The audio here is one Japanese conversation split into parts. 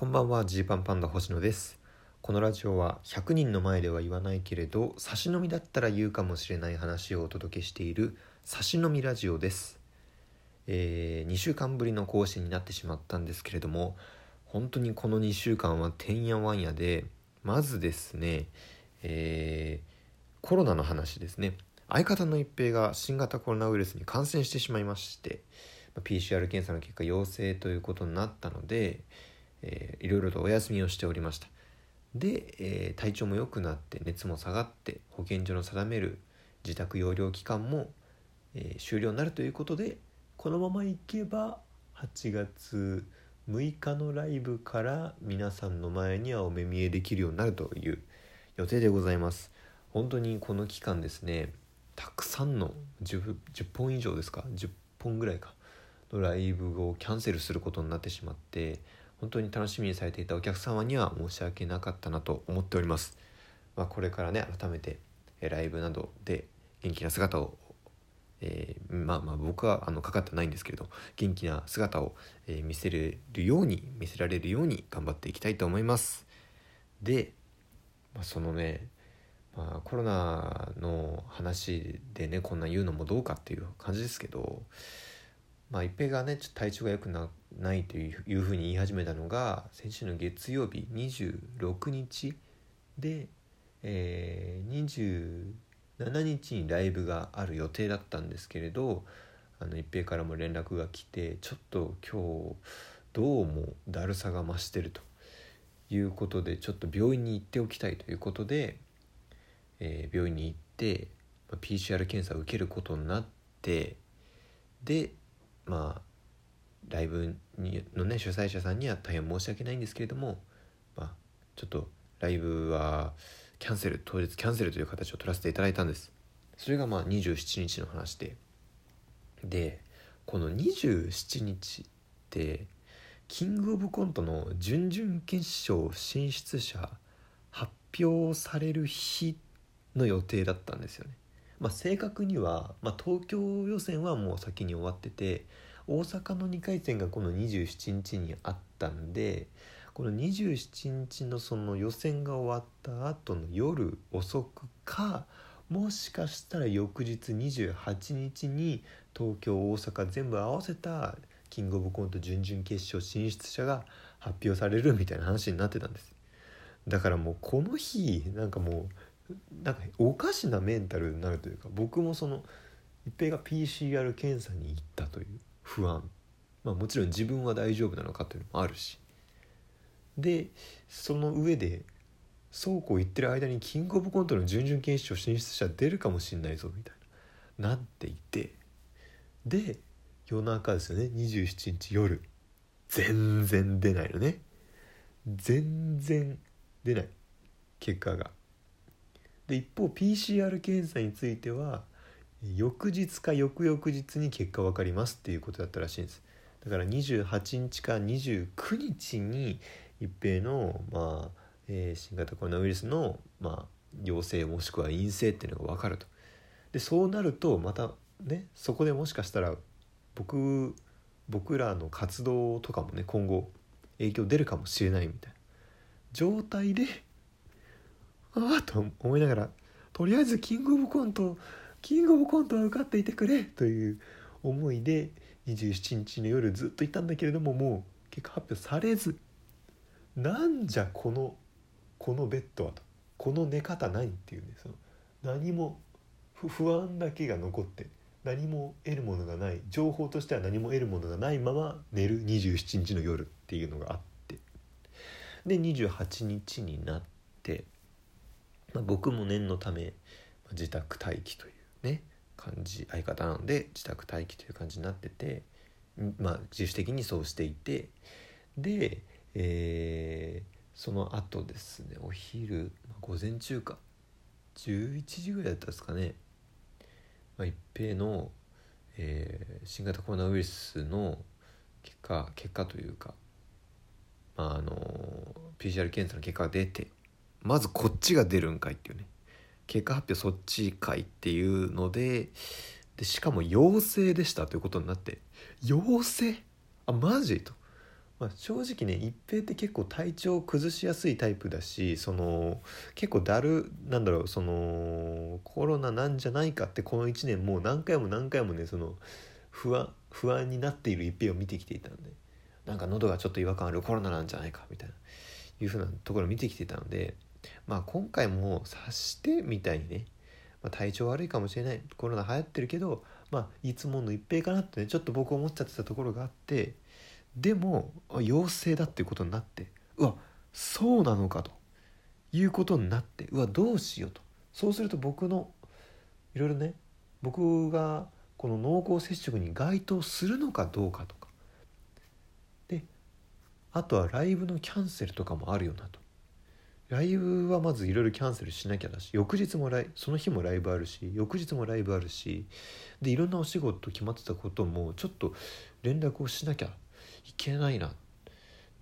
こんばんはジーパンパンダ星野です。このラジオは100人の前では言わないけれど差し飲みだったら言うかもしれない話をお届けしている差し飲みラジオです、えー2週間ぶりの更新になってしまったんですけれども本当にこの2週間はてんやわんやでまずですね、えーコロナの話ですね。相方の一平が新型コロナウイルスに感染してしまいまして PCR 検査の結果陽性ということになったので、えーいろいろとお休みをしておりました。で、えー体調も良くなって熱も下がって保健所の定める自宅療養期間も、えー終了になるということでこのままいけば8月6日のライブから皆さんの前にはお目見えできるようになるという予定でございます。本当にこの期間ですねたくさんの 10, 10本以上ですか？10本ぐらいか？のライブをキャンセルすることになってしまって本当に楽しみにされていたお客様には申し訳なかったなと思っております、まあ、これからね改めてライブなどで元気な姿を、えーまあまあ僕はあのかかってないんですけれど元気な姿を、見せれるように見せられるように頑張っていきたいと思います。で、まあ、そのねまあ、コロナの話でねこんな言うのもどうかっていう感じですけど、まあ、一平がねちょっと体調が良くなないというふうに言い始めたのが先週の月曜日26日で、えー27日にライブがある予定だったんですけれどあの一平からも連絡が来てちょっと今日どうもだるさが増してるということでちょっと病院に行っておきたいということで。えー病院に行って、PCR 検査を受けることになってでまあライブにのね主催者さんには大変申し訳ないんですけれども、まあ、ちょっとライブはキャンセル当日キャンセルという形を取らせていただいたんですそれがまあ27日の話ででこの27日ってキングオブコントの準々決勝進出者発表される日の予定だったんですよね。まあ、正確には、まあ、東京予選はもう先に終わってて大阪の2回戦がこの27日にあったんでこの27日のその予選が終わった後の夜遅くかもしかしたら翌日28日に東京大阪全部合わせたキングオブコント準々決勝進出者が発表されるみたいな話になってたんです。だからもうこの日なんかもうなんかおかしなメンタルになるというか僕もその一平が PCR 検査に行ったという不安。まあもちろん自分は大丈夫なのかというのもあるし。でその上でそうこう言ってる間にキングオブコントの準々決勝進出者出るかもしんないぞみたいななっていて。で夜中ですよね。27日夜。全然出ないのね。全然出ない。結果が。で一方 PCR 検査については翌日か翌々日に結果分かりますっていうことだったらしいんです。だから28日か29日に一平の、まあえー新型コロナウイルスの、まあ、陽性もしくは陰性っていうのが分かると。でそうなるとまたねそこでもしかしたら僕僕らの活動とかもね今後影響出るかもしれないみたいな状態でああと思いながらとりあえずキングオブコントキングオブコントは受かっていてくれという思いで27日の夜ずっといたんだけれどももう結果発表されずなんじゃこのこのベッドはとこの寝方何っていうねその何も不不安だけが残って何も得るものがない情報としては何も得るものがないまま寝る27日の夜っていうのがあって。で28日になって、まあ、僕も念のため自宅待機というね感じ相方なので自宅待機という感じになっててまあ自主的にそうしていてで、えーその後ですねお昼、ま午前中か11時ぐらいだったですかね、まあ、一平の、えー新型コロナウイルスの結果結果というか、まあ、あの PCR 検査の結果が出てまずこっちが出るんかいっていうね。結果発表そっちかいっていうのででしかも陽性でしたということになって陽性？あマジ？と。まあ、正直ね一平って結構体調を崩しやすいタイプだしその結構だるなんだろうそのコロナなんじゃないかってこの1年もう何回も何回もねその不安不安になっている一平を見てきていたのでなんか喉がちょっと違和感あるコロナなんじゃないかみたいないうふうなところを見てきてたのでまあ今回も察してみたいにね、まあ、体調悪いかもしれないコロナ流行ってるけどまあいつもの一平かなってねちょっと僕思っちゃってたところがあってでも陽性だっていうことになってうわそうなのかということになってうわどうしようと。そうすると僕のいろいろね僕がこの濃厚接触に該当するのかどうかとか。であとはライブのキャンセルとかもあるよなと。ライブはまずいろいろキャンセルしなきゃだし翌日もライその日もライブあるし翌日もライブあるしでいろんなお仕事決まってたこともちょっと連絡をしなきゃいけないな。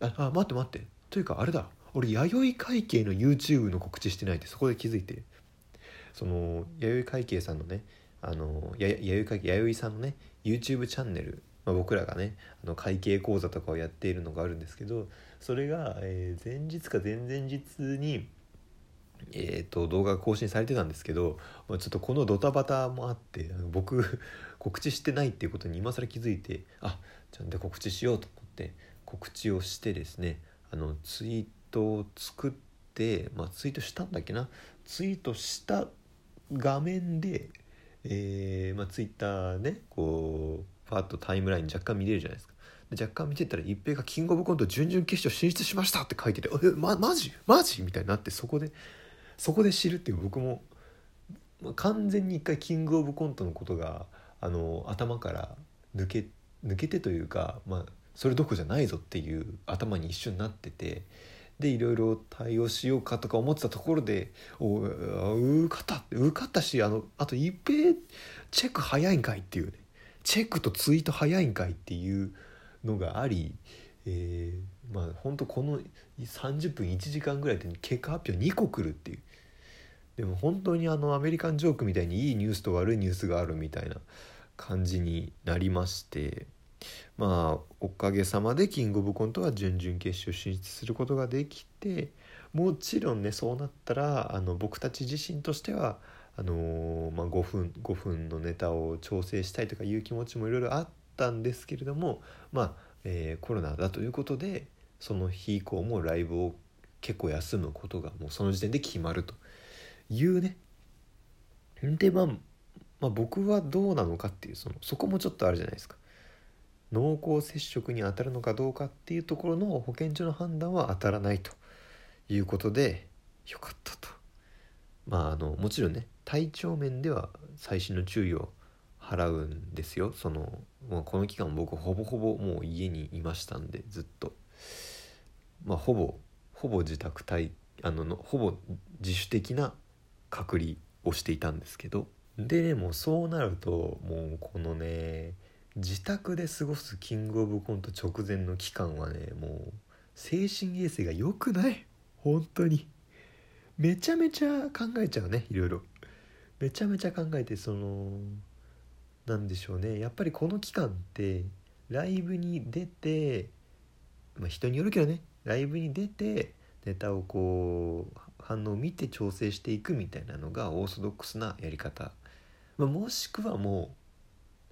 ああ待って待って。というかあれだ。俺弥生会計の YouTube の告知してないってそこで気づいて。その弥生会計さんのねあの弥生会計弥生さんのね YouTube チャンネル、まあ、僕らがねあの会計講座とかをやっているのがあるんですけどそれが、えー、前日か前々日にえーと、動画が更新されてたんですけど、まあ、ちょっとこのドタバタもあって僕 告知してないっていうことに今更気づいてあちゃんと告知しようと思って告知をしてですねあのツイートを作って、まあ、ツイートしたんだっけなツイートした画面で、えーまあ、ツイッターねこうパッとタイムライン若干見れるじゃないですか。若干見てたら一平がキングオブコント準々決勝進出しましたって書いてて「えまマジ？マジ?」みたいになってそこでそこで知るっていう僕も完全に一回キングオブコントのことがあの頭から抜け抜けてというか、まあ、それどこじゃないぞっていう頭に一瞬なっててでいろいろ対応しようかとか思ってたところで「お受かった」受かったしあのあと一平チェック早いんかいっていうねチェックとツイート早いんかいっていうのがあり、えー、まあ本当この30分1時間ぐらいで結果発表2個来るっていう。でも本当にあのアメリカンジョークみたいにいいニュースと悪いニュースがあるみたいな感じになりましてまあおかげさまでキングオブコントは準々決勝進出することができてもちろんねそうなったらあの僕たち自身としてはあのー、まあ、5分5分のネタを調整したいとかいう気持ちもいろいろあったんですけれどもまあ、えー、コロナだということでその日以降もライブを結構休むことがもうその時点で決まるというね。でまあ、まあ、僕はどうなのかっていうそのそこもちょっとあるじゃないですか。濃厚接触に当たるのかどうかっていうところの保健所の判断は当たらないということでよかったと。まああのもちろんね体調面では細心の注意を払うんですよ。その、まあ、この期間僕ほぼほぼもう家にいましたんでずっと。まあほぼほぼ自宅待あのほぼ自主的な隔離をしていたんですけど。でもうそうなるともうこのね自宅で過ごすキングオブコント直前の期間はねもう精神衛生が良くない。本当に。めちゃめちゃ考えちゃうねいろいろ。めちゃめちゃ考えてそのなんでしょうね。やっぱりこの期間ってライブに出てまあ人によるけどね。ライブに出てネタをこう反応を見て調整していくみたいなのがオーソドックスなやり方、まあ、もしくはも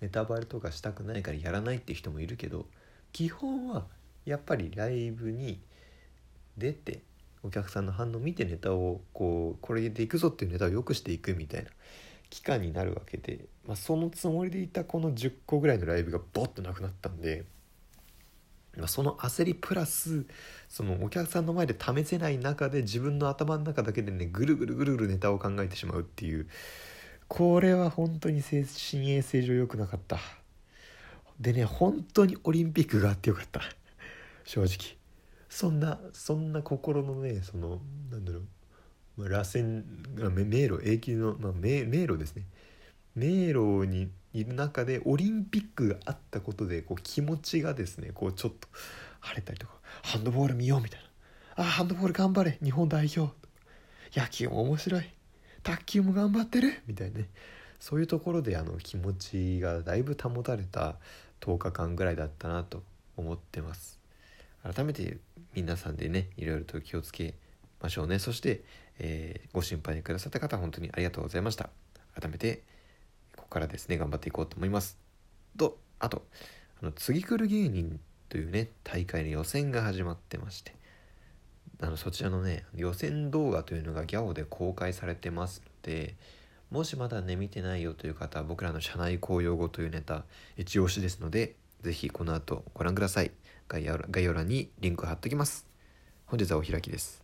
うネタバレとかしたくないからやらないって人もいるけど基本はやっぱりライブに出てお客さんの反応を見てネタをこうこれでいくぞっていうネタを良くしていくみたいな期間になるわけで、まあ、そのつもりでいたこの10個ぐらいのライブがボッとなくなったんでまその焦りプラスそのお客さんの前で試せない中で自分の頭の中だけでねぐるぐるぐるぐるネタを考えてしまうっていうこれは本当に精神衛生上良くなかった。でね本当にオリンピックがあってよかった。正直。そんなそんな心のねそのなんだろう、螺旋迷路永久の、まあ、迷迷路ですね。迷路にいる中でオリンピックがあったことでこう気持ちがですねこうちょっと晴れたりとかハンドボール見ようみたいな。あハンドボール頑張れ日本代表。野球も面白い。卓球も頑張ってる。みたいなね。そういうところであの気持ちがだいぶ保たれた10日間ぐらいだったなと思ってます。改めて皆さんでねいろいろと気をつけましょうね。そして、えー、ご心配くださった方本当にありがとうございました。改めてここからですね頑張っていこうと思います。とあとあの次来る芸人というね大会の予選が始まってまして。あのそちらのね予選動画というのがギャオで公開されてますのでもしまだね見てないよという方は僕らの社内公用語というネタ一押しですので是非この後ご覧ください。概要欄にリンク貼っときます。本日はお開きです。